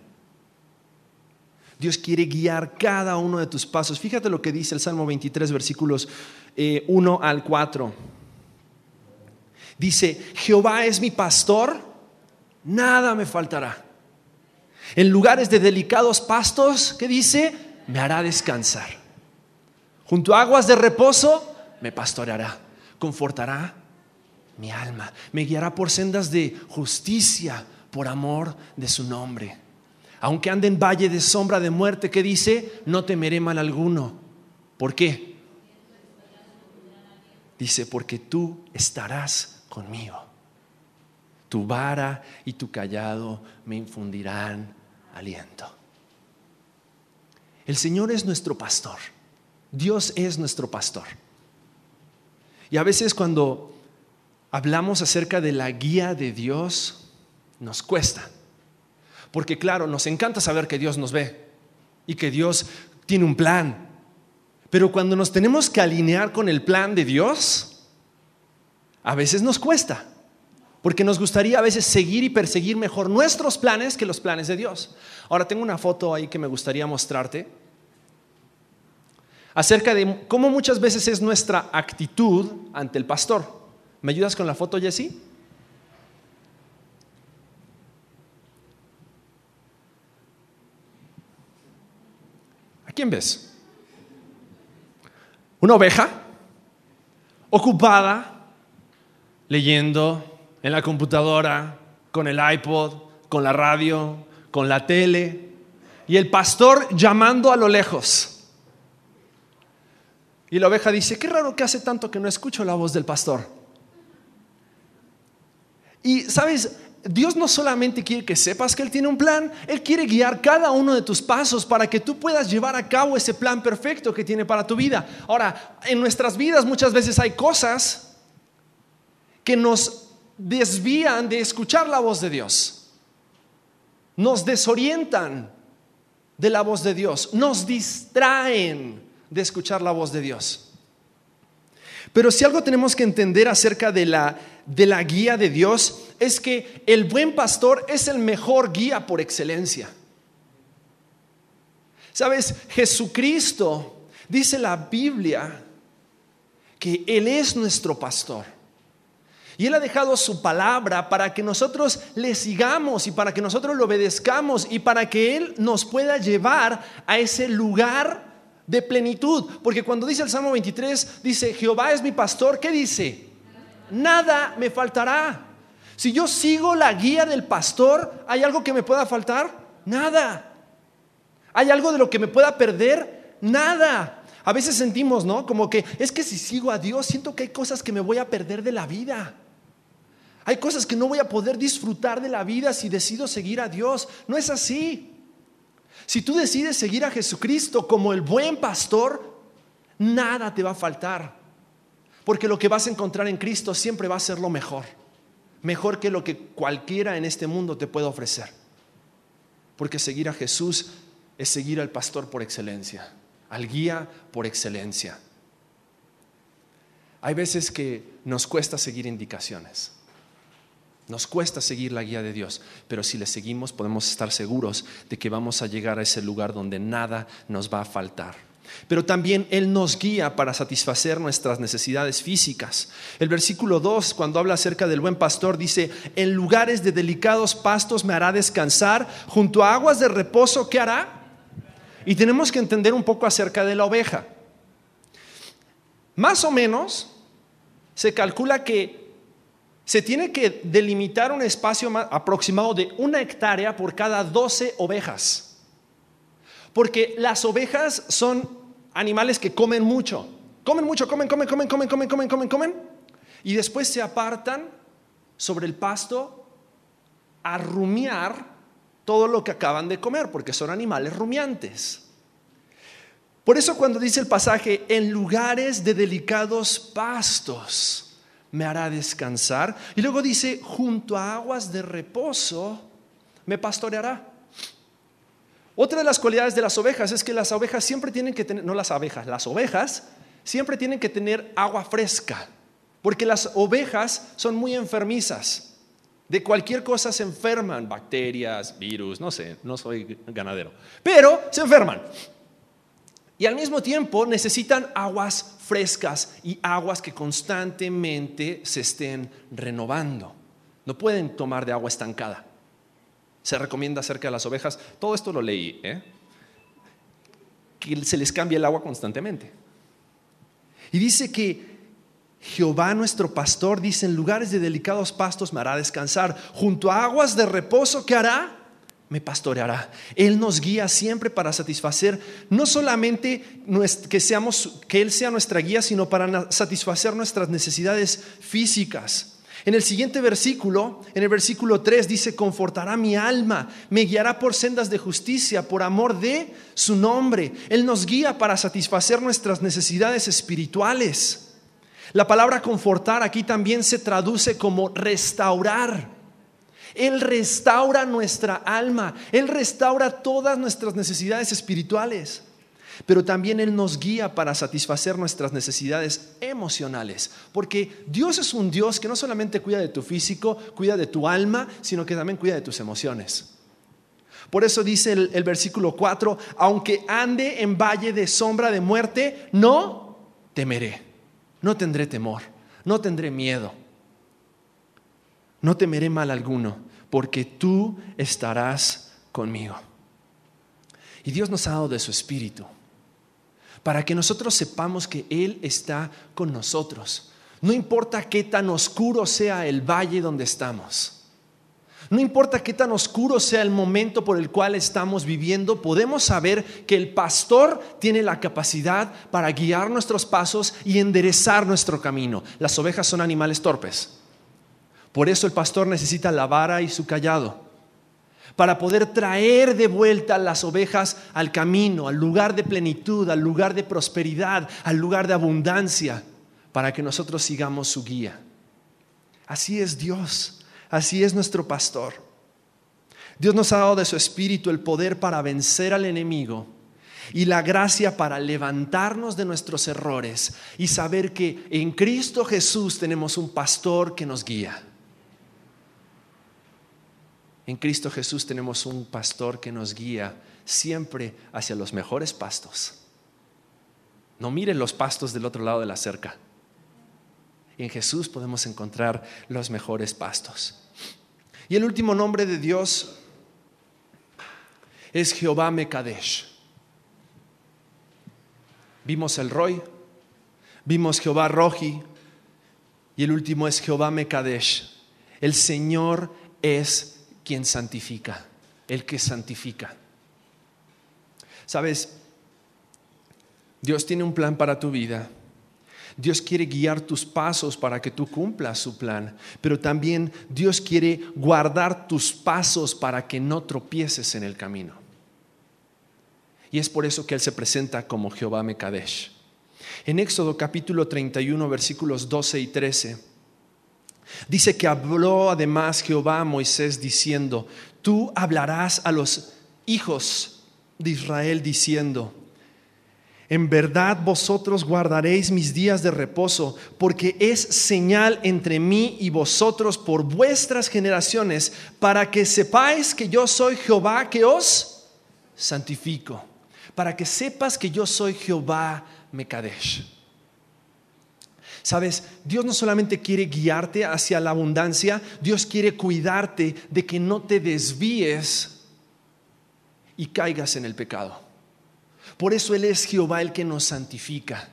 Dios quiere guiar cada uno de tus pasos. Fíjate lo que dice el Salmo 23, versículos 1 eh, al 4. Dice, Jehová es mi pastor, nada me faltará. En lugares de delicados pastos, ¿qué dice? Me hará descansar. Junto a aguas de reposo me pastoreará, confortará mi alma, me guiará por sendas de justicia por amor de su nombre. Aunque ande en valle de sombra de muerte, que dice, no temeré mal alguno. ¿Por qué? Dice, porque tú estarás conmigo. Tu vara y tu callado me infundirán aliento. El Señor es nuestro pastor. Dios es nuestro pastor. Y a veces cuando hablamos acerca de la guía de Dios, nos cuesta. Porque claro, nos encanta saber que Dios nos ve y que Dios tiene un plan. Pero cuando nos tenemos que alinear con el plan de Dios, a veces nos cuesta. Porque nos gustaría a veces seguir y perseguir mejor nuestros planes que los planes de Dios. Ahora tengo una foto ahí que me gustaría mostrarte acerca de cómo muchas veces es nuestra actitud ante el pastor. ¿Me ayudas con la foto, Jesse? ¿A quién ves? Una oveja ocupada leyendo en la computadora, con el iPod, con la radio, con la tele, y el pastor llamando a lo lejos. Y la oveja dice, qué raro que hace tanto que no escucho la voz del pastor. Y sabes, Dios no solamente quiere que sepas que Él tiene un plan, Él quiere guiar cada uno de tus pasos para que tú puedas llevar a cabo ese plan perfecto que tiene para tu vida. Ahora, en nuestras vidas muchas veces hay cosas que nos desvían de escuchar la voz de Dios, nos desorientan de la voz de Dios, nos distraen de escuchar la voz de Dios. Pero si algo tenemos que entender acerca de la, de la guía de Dios es que el buen pastor es el mejor guía por excelencia. Sabes, Jesucristo, dice la Biblia, que Él es nuestro pastor. Y Él ha dejado su palabra para que nosotros le sigamos y para que nosotros lo obedezcamos y para que Él nos pueda llevar a ese lugar de plenitud. Porque cuando dice el Salmo 23, dice, Jehová es mi pastor, ¿qué dice? Nada me faltará. Si yo sigo la guía del pastor, ¿hay algo que me pueda faltar? Nada. ¿Hay algo de lo que me pueda perder? Nada. A veces sentimos, ¿no? Como que es que si sigo a Dios, siento que hay cosas que me voy a perder de la vida. Hay cosas que no voy a poder disfrutar de la vida si decido seguir a Dios. No es así. Si tú decides seguir a Jesucristo como el buen pastor, nada te va a faltar. Porque lo que vas a encontrar en Cristo siempre va a ser lo mejor. Mejor que lo que cualquiera en este mundo te pueda ofrecer. Porque seguir a Jesús es seguir al pastor por excelencia, al guía por excelencia. Hay veces que nos cuesta seguir indicaciones. Nos cuesta seguir la guía de Dios, pero si le seguimos podemos estar seguros de que vamos a llegar a ese lugar donde nada nos va a faltar. Pero también Él nos guía para satisfacer nuestras necesidades físicas. El versículo 2, cuando habla acerca del buen pastor, dice, en lugares de delicados pastos me hará descansar, junto a aguas de reposo, ¿qué hará? Y tenemos que entender un poco acerca de la oveja. Más o menos se calcula que se tiene que delimitar un espacio aproximado de una hectárea por cada 12 ovejas. Porque las ovejas son animales que comen mucho. Comen mucho, comen, comen, comen, comen, comen, comen, comen, comen. Y después se apartan sobre el pasto a rumiar todo lo que acaban de comer, porque son animales rumiantes. Por eso cuando dice el pasaje, en lugares de delicados pastos, me hará descansar. Y luego dice, junto a aguas de reposo me pastoreará. Otra de las cualidades de las ovejas es que las ovejas siempre tienen que tener, no las abejas, las ovejas siempre tienen que tener agua fresca, porque las ovejas son muy enfermizas. De cualquier cosa se enferman, bacterias, virus, no sé, no soy ganadero, pero se enferman. Y al mismo tiempo necesitan aguas frescas y aguas que constantemente se estén renovando. No pueden tomar de agua estancada. Se recomienda acerca de las ovejas, todo esto lo leí, ¿eh? que se les cambia el agua constantemente. Y dice que Jehová nuestro pastor, dice, en lugares de delicados pastos me hará descansar, junto a aguas de reposo, ¿qué hará? Me pastoreará. Él nos guía siempre para satisfacer no solamente que, seamos, que Él sea nuestra guía, sino para satisfacer nuestras necesidades físicas. En el siguiente versículo, en el versículo 3 dice, confortará mi alma, me guiará por sendas de justicia, por amor de su nombre. Él nos guía para satisfacer nuestras necesidades espirituales. La palabra confortar aquí también se traduce como restaurar. Él restaura nuestra alma, Él restaura todas nuestras necesidades espirituales, pero también Él nos guía para satisfacer nuestras necesidades emocionales, porque Dios es un Dios que no solamente cuida de tu físico, cuida de tu alma, sino que también cuida de tus emociones. Por eso dice el, versículo 4, aunque ande en valle de sombra de muerte, no temeré, no tendré temor, no tendré miedo. No temeré mal alguno, porque tú estarás conmigo. Y Dios nos ha dado de su espíritu. para que nosotros sepamos que Él está con nosotros. No importa qué tan oscuro sea el valle donde estamos. No importa qué tan oscuro sea el momento por el cual estamos viviendo, podemos saber que el pastor tiene la capacidad para guiar nuestros pasos y enderezar nuestro camino. Las ovejas son animales torpes. Por eso el pastor necesita la vara y su callado, para poder traer de vuelta las ovejas al camino, al lugar de plenitud, al lugar de prosperidad, al lugar de abundancia, para que nosotros sigamos su guía. Así es Dios. Así es nuestro pastor. Dios nos ha dado de su espíritu el poder para vencer al enemigo y la gracia para levantarnos de nuestros errores y saber que en Cristo Jesús tenemos un pastor que nos guía. En Cristo Jesús tenemos un pastor que nos guía siempre hacia los mejores pastos. No miren los pastos del otro lado de la cerca. En Jesús podemos encontrar los mejores pastos. Y el último nombre de Dios es Jehová Mekadesh. Vimos el Roy, vimos Jehová Roji y el último es Jehová Mekadesh. El Señor es quien santifica, el que santifica. Sabes, Dios tiene un plan para tu vida Dios quiere guiar tus pasos para que tú cumplas su plan, pero también Dios quiere guardar tus pasos para que no tropieces en el camino. Y es por eso que Él se presenta como Jehová Mekadesh. En Éxodo capítulo 31, versículos 12 y 13, dice que habló además Jehová a Moisés diciendo, tú hablarás a los hijos de Israel diciendo, en verdad vosotros guardaréis mis días de reposo, porque es señal entre mí y vosotros por vuestras generaciones, para que sepáis que yo soy Jehová que os santifico, para que sepas que yo soy Jehová Mekadesh. Sabes, Dios no solamente quiere guiarte hacia la abundancia, Dios quiere cuidarte de que no te desvíes y caigas en el pecado. Por eso Él es Jehová el que nos santifica.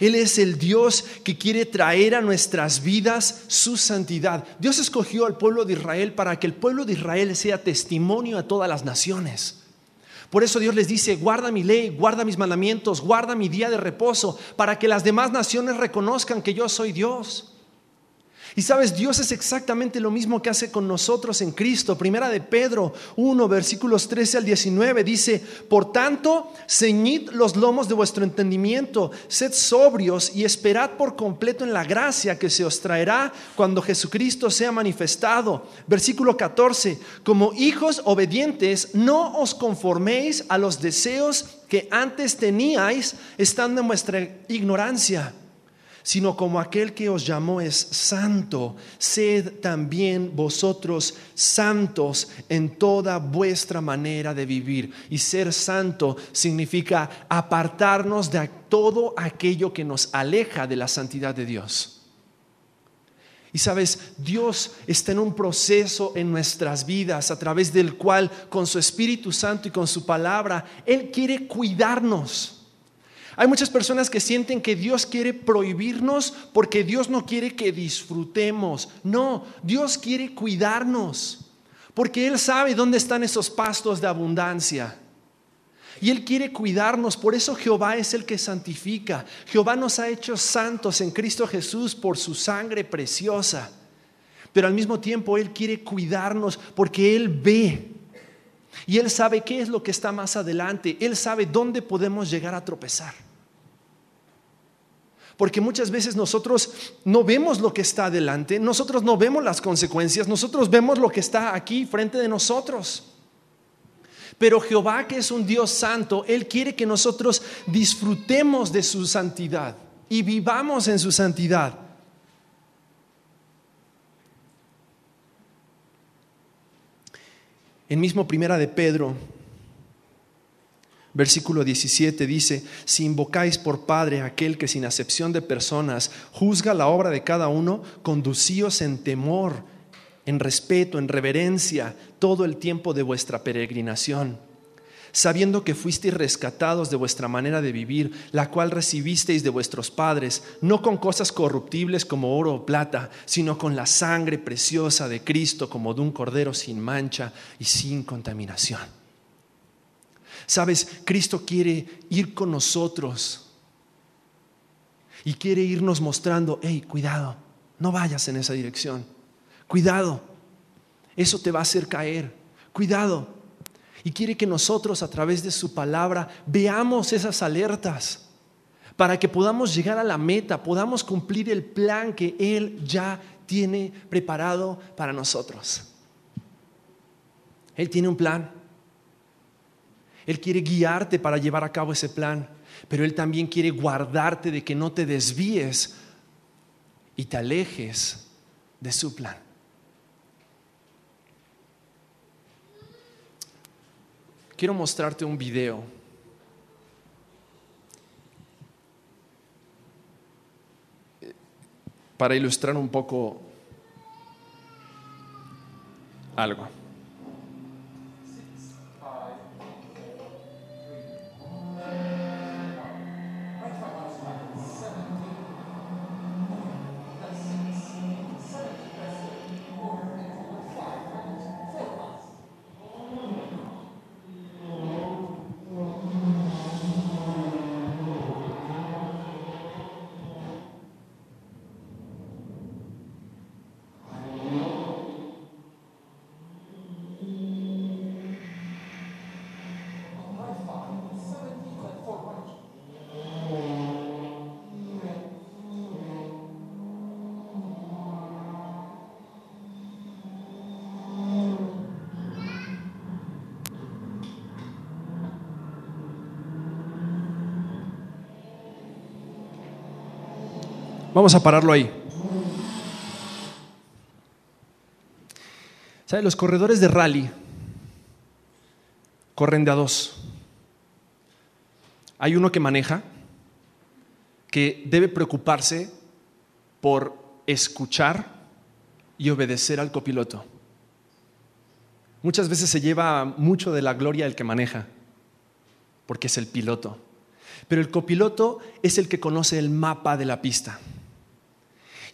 Él es el Dios que quiere traer a nuestras vidas su santidad. Dios escogió al pueblo de Israel para que el pueblo de Israel sea testimonio a todas las naciones. Por eso Dios les dice, guarda mi ley, guarda mis mandamientos, guarda mi día de reposo, para que las demás naciones reconozcan que yo soy Dios. Y sabes, Dios es exactamente lo mismo que hace con nosotros en Cristo. Primera de Pedro 1, versículos 13 al 19 dice, por tanto, ceñid los lomos de vuestro entendimiento, sed sobrios y esperad por completo en la gracia que se os traerá cuando Jesucristo sea manifestado. Versículo 14, como hijos obedientes, no os conforméis a los deseos que antes teníais estando en vuestra ignorancia sino como aquel que os llamó es santo, sed también vosotros santos en toda vuestra manera de vivir. Y ser santo significa apartarnos de todo aquello que nos aleja de la santidad de Dios. Y sabes, Dios está en un proceso en nuestras vidas a través del cual con su Espíritu Santo y con su palabra, Él quiere cuidarnos. Hay muchas personas que sienten que Dios quiere prohibirnos porque Dios no quiere que disfrutemos. No, Dios quiere cuidarnos porque Él sabe dónde están esos pastos de abundancia. Y Él quiere cuidarnos, por eso Jehová es el que santifica. Jehová nos ha hecho santos en Cristo Jesús por su sangre preciosa. Pero al mismo tiempo Él quiere cuidarnos porque Él ve. Y Él sabe qué es lo que está más adelante. Él sabe dónde podemos llegar a tropezar. Porque muchas veces nosotros no vemos lo que está adelante, nosotros no vemos las consecuencias, nosotros vemos lo que está aquí frente de nosotros. Pero Jehová, que es un Dios santo, Él quiere que nosotros disfrutemos de su santidad y vivamos en su santidad. En mismo primera de Pedro Versículo 17 dice, si invocáis por Padre aquel que sin acepción de personas juzga la obra de cada uno, conducíos en temor, en respeto, en reverencia, todo el tiempo de vuestra peregrinación sabiendo que fuisteis rescatados de vuestra manera de vivir, la cual recibisteis de vuestros padres, no con cosas corruptibles como oro o plata, sino con la sangre preciosa de Cristo como de un cordero sin mancha y sin contaminación. Sabes, Cristo quiere ir con nosotros y quiere irnos mostrando, hey, cuidado, no vayas en esa dirección, cuidado, eso te va a hacer caer, cuidado, y quiere que nosotros a través de su palabra veamos esas alertas para que podamos llegar a la meta, podamos cumplir el plan que Él ya tiene preparado para nosotros. Él tiene un plan. Él quiere guiarte para llevar a cabo ese plan, pero Él también quiere guardarte de que no te desvíes y te alejes de su plan. Quiero mostrarte un video. Para ilustrar un poco algo. Vamos a pararlo ahí. ¿Sabes? Los corredores de rally corren de a dos. Hay uno que maneja, que debe preocuparse por escuchar y obedecer al copiloto. Muchas veces se lleva mucho de la gloria el que maneja, porque es el piloto. Pero el copiloto es el que conoce el mapa de la pista.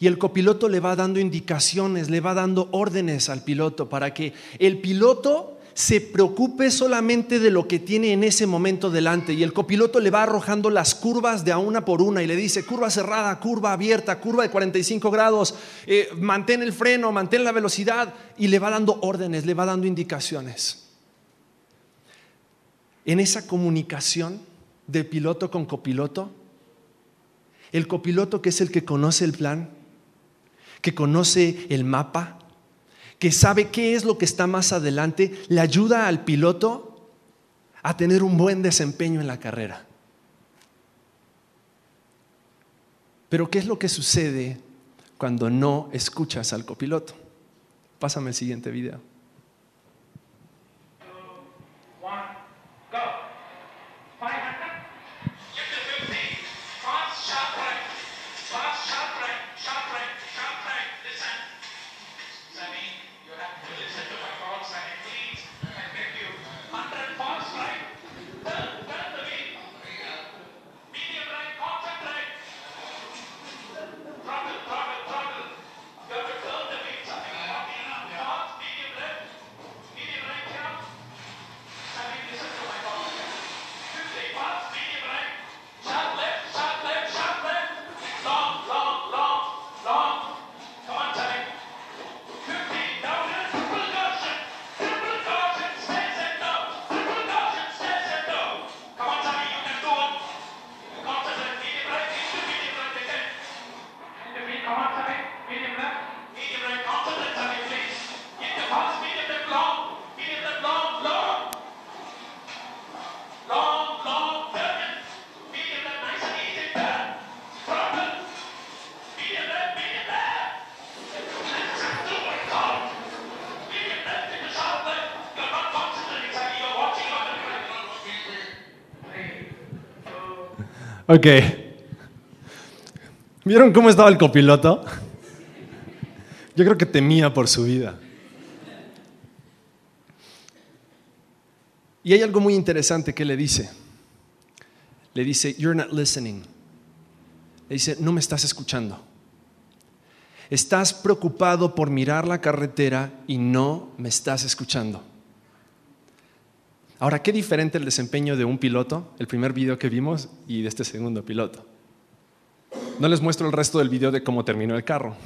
Y el copiloto le va dando indicaciones, le va dando órdenes al piloto para que el piloto se preocupe solamente de lo que tiene en ese momento delante y el copiloto le va arrojando las curvas de a una por una y le dice curva cerrada, curva abierta, curva de 45 grados, eh, mantén el freno, mantén la velocidad y le va dando órdenes, le va dando indicaciones. En esa comunicación de piloto con copiloto, el copiloto que es el que conoce el plan, que conoce el mapa, que sabe qué es lo que está más adelante, le ayuda al piloto a tener un buen desempeño en la carrera. Pero ¿qué es lo que sucede cuando no escuchas al copiloto? Pásame el siguiente video. Ok. ¿Vieron cómo estaba el copiloto? Yo creo que temía por su vida. Y hay algo muy interesante que le dice. Le dice, you're not listening. Le dice, no me estás escuchando. Estás preocupado por mirar la carretera y no me estás escuchando. Ahora, qué diferente el desempeño de un piloto, el primer video que vimos, y de este segundo piloto. No les muestro el resto del video de cómo terminó el carro.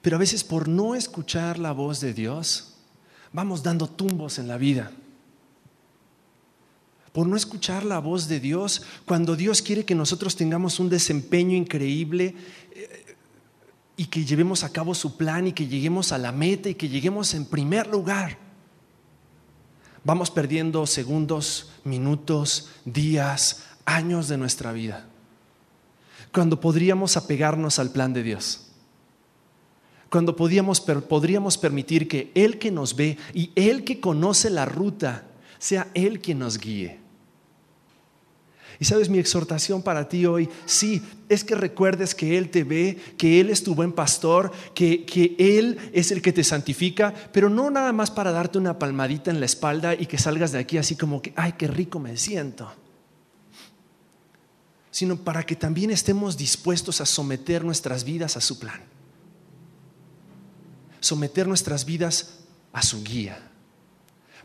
Pero a veces por no escuchar la voz de Dios, vamos dando tumbos en la vida. Por no escuchar la voz de Dios, cuando Dios quiere que nosotros tengamos un desempeño increíble eh, y que llevemos a cabo su plan y que lleguemos a la meta y que lleguemos en primer lugar. Vamos perdiendo segundos, minutos, días, años de nuestra vida. Cuando podríamos apegarnos al plan de Dios cuando podríamos permitir que Él que nos ve y Él que conoce la ruta, sea Él quien nos guíe. Y sabes, mi exhortación para ti hoy, sí, es que recuerdes que Él te ve, que Él es tu buen pastor, que, que Él es el que te santifica, pero no nada más para darte una palmadita en la espalda y que salgas de aquí así como que, ay, qué rico me siento, sino para que también estemos dispuestos a someter nuestras vidas a su plan. Someter nuestras vidas a su guía,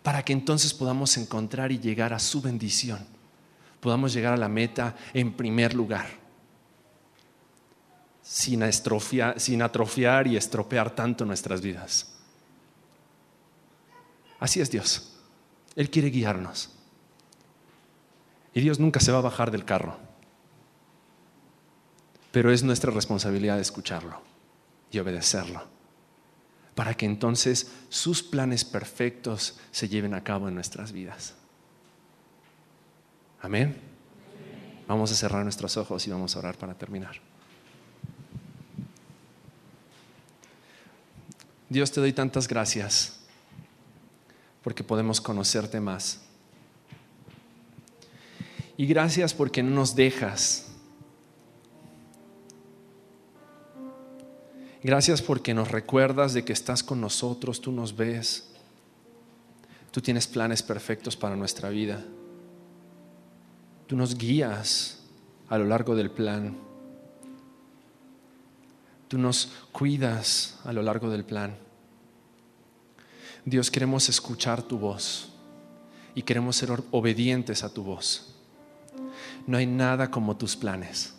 para que entonces podamos encontrar y llegar a su bendición, podamos llegar a la meta en primer lugar, sin, sin atrofiar y estropear tanto nuestras vidas. Así es Dios, Él quiere guiarnos. Y Dios nunca se va a bajar del carro, pero es nuestra responsabilidad escucharlo y obedecerlo para que entonces sus planes perfectos se lleven a cabo en nuestras vidas. Amén. Vamos a cerrar nuestros ojos y vamos a orar para terminar. Dios te doy tantas gracias porque podemos conocerte más. Y gracias porque no nos dejas Gracias porque nos recuerdas de que estás con nosotros, tú nos ves. Tú tienes planes perfectos para nuestra vida. Tú nos guías a lo largo del plan. Tú nos cuidas a lo largo del plan. Dios, queremos escuchar tu voz y queremos ser obedientes a tu voz. No hay nada como tus planes.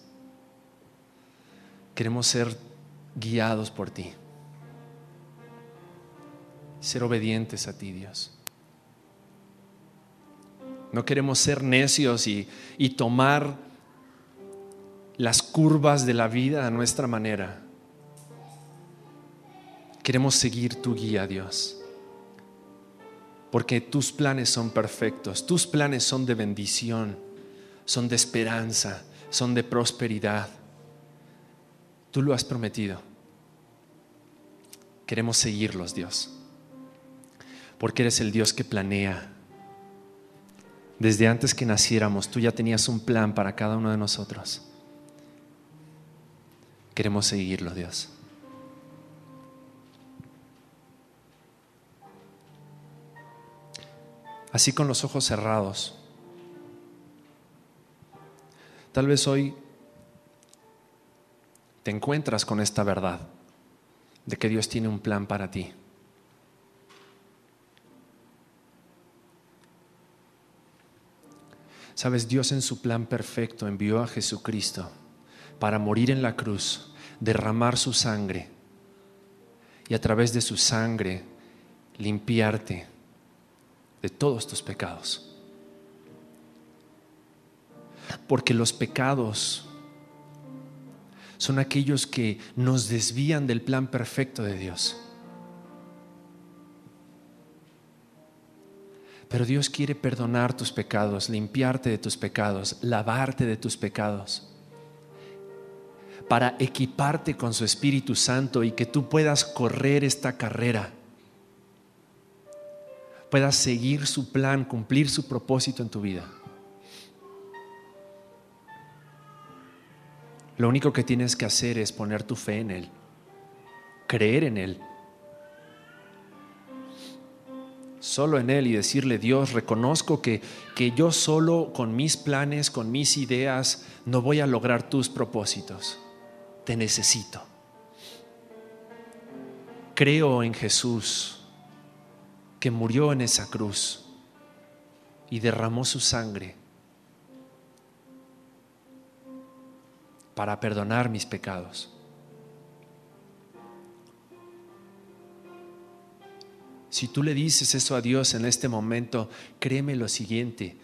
Queremos ser guiados por ti. Ser obedientes a ti, Dios. No queremos ser necios y, y tomar las curvas de la vida a nuestra manera. Queremos seguir tu guía, Dios. Porque tus planes son perfectos, tus planes son de bendición, son de esperanza, son de prosperidad. Tú lo has prometido. Queremos seguirlos, Dios. Porque eres el Dios que planea. Desde antes que naciéramos, tú ya tenías un plan para cada uno de nosotros. Queremos seguirlo, Dios. Así con los ojos cerrados. Tal vez hoy te encuentras con esta verdad de que Dios tiene un plan para ti. Sabes, Dios en su plan perfecto envió a Jesucristo para morir en la cruz, derramar su sangre y a través de su sangre limpiarte de todos tus pecados. Porque los pecados son aquellos que nos desvían del plan perfecto de Dios. Pero Dios quiere perdonar tus pecados, limpiarte de tus pecados, lavarte de tus pecados, para equiparte con su Espíritu Santo y que tú puedas correr esta carrera, puedas seguir su plan, cumplir su propósito en tu vida. Lo único que tienes que hacer es poner tu fe en Él, creer en Él, solo en Él y decirle, Dios, reconozco que, que yo solo con mis planes, con mis ideas, no voy a lograr tus propósitos. Te necesito. Creo en Jesús, que murió en esa cruz y derramó su sangre para perdonar mis pecados. Si tú le dices eso a Dios en este momento, créeme lo siguiente.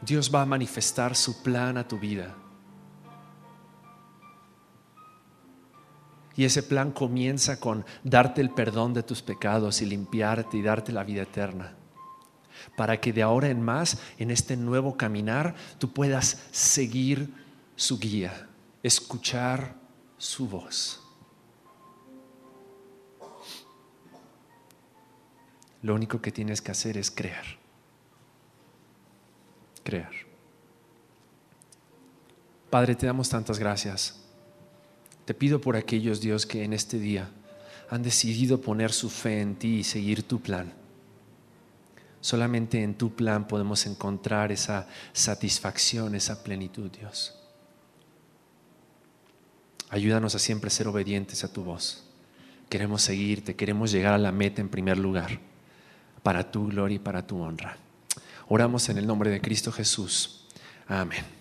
Dios va a manifestar su plan a tu vida. Y ese plan comienza con darte el perdón de tus pecados y limpiarte y darte la vida eterna. Para que de ahora en más, en este nuevo caminar, tú puedas seguir su guía, escuchar su voz. Lo único que tienes que hacer es creer. Creer. Padre, te damos tantas gracias. Te pido por aquellos, Dios, que en este día han decidido poner su fe en ti y seguir tu plan. Solamente en tu plan podemos encontrar esa satisfacción, esa plenitud, Dios. Ayúdanos a siempre ser obedientes a tu voz. Queremos seguirte, queremos llegar a la meta en primer lugar para tu gloria y para tu honra. Oramos en el nombre de Cristo Jesús. Amén.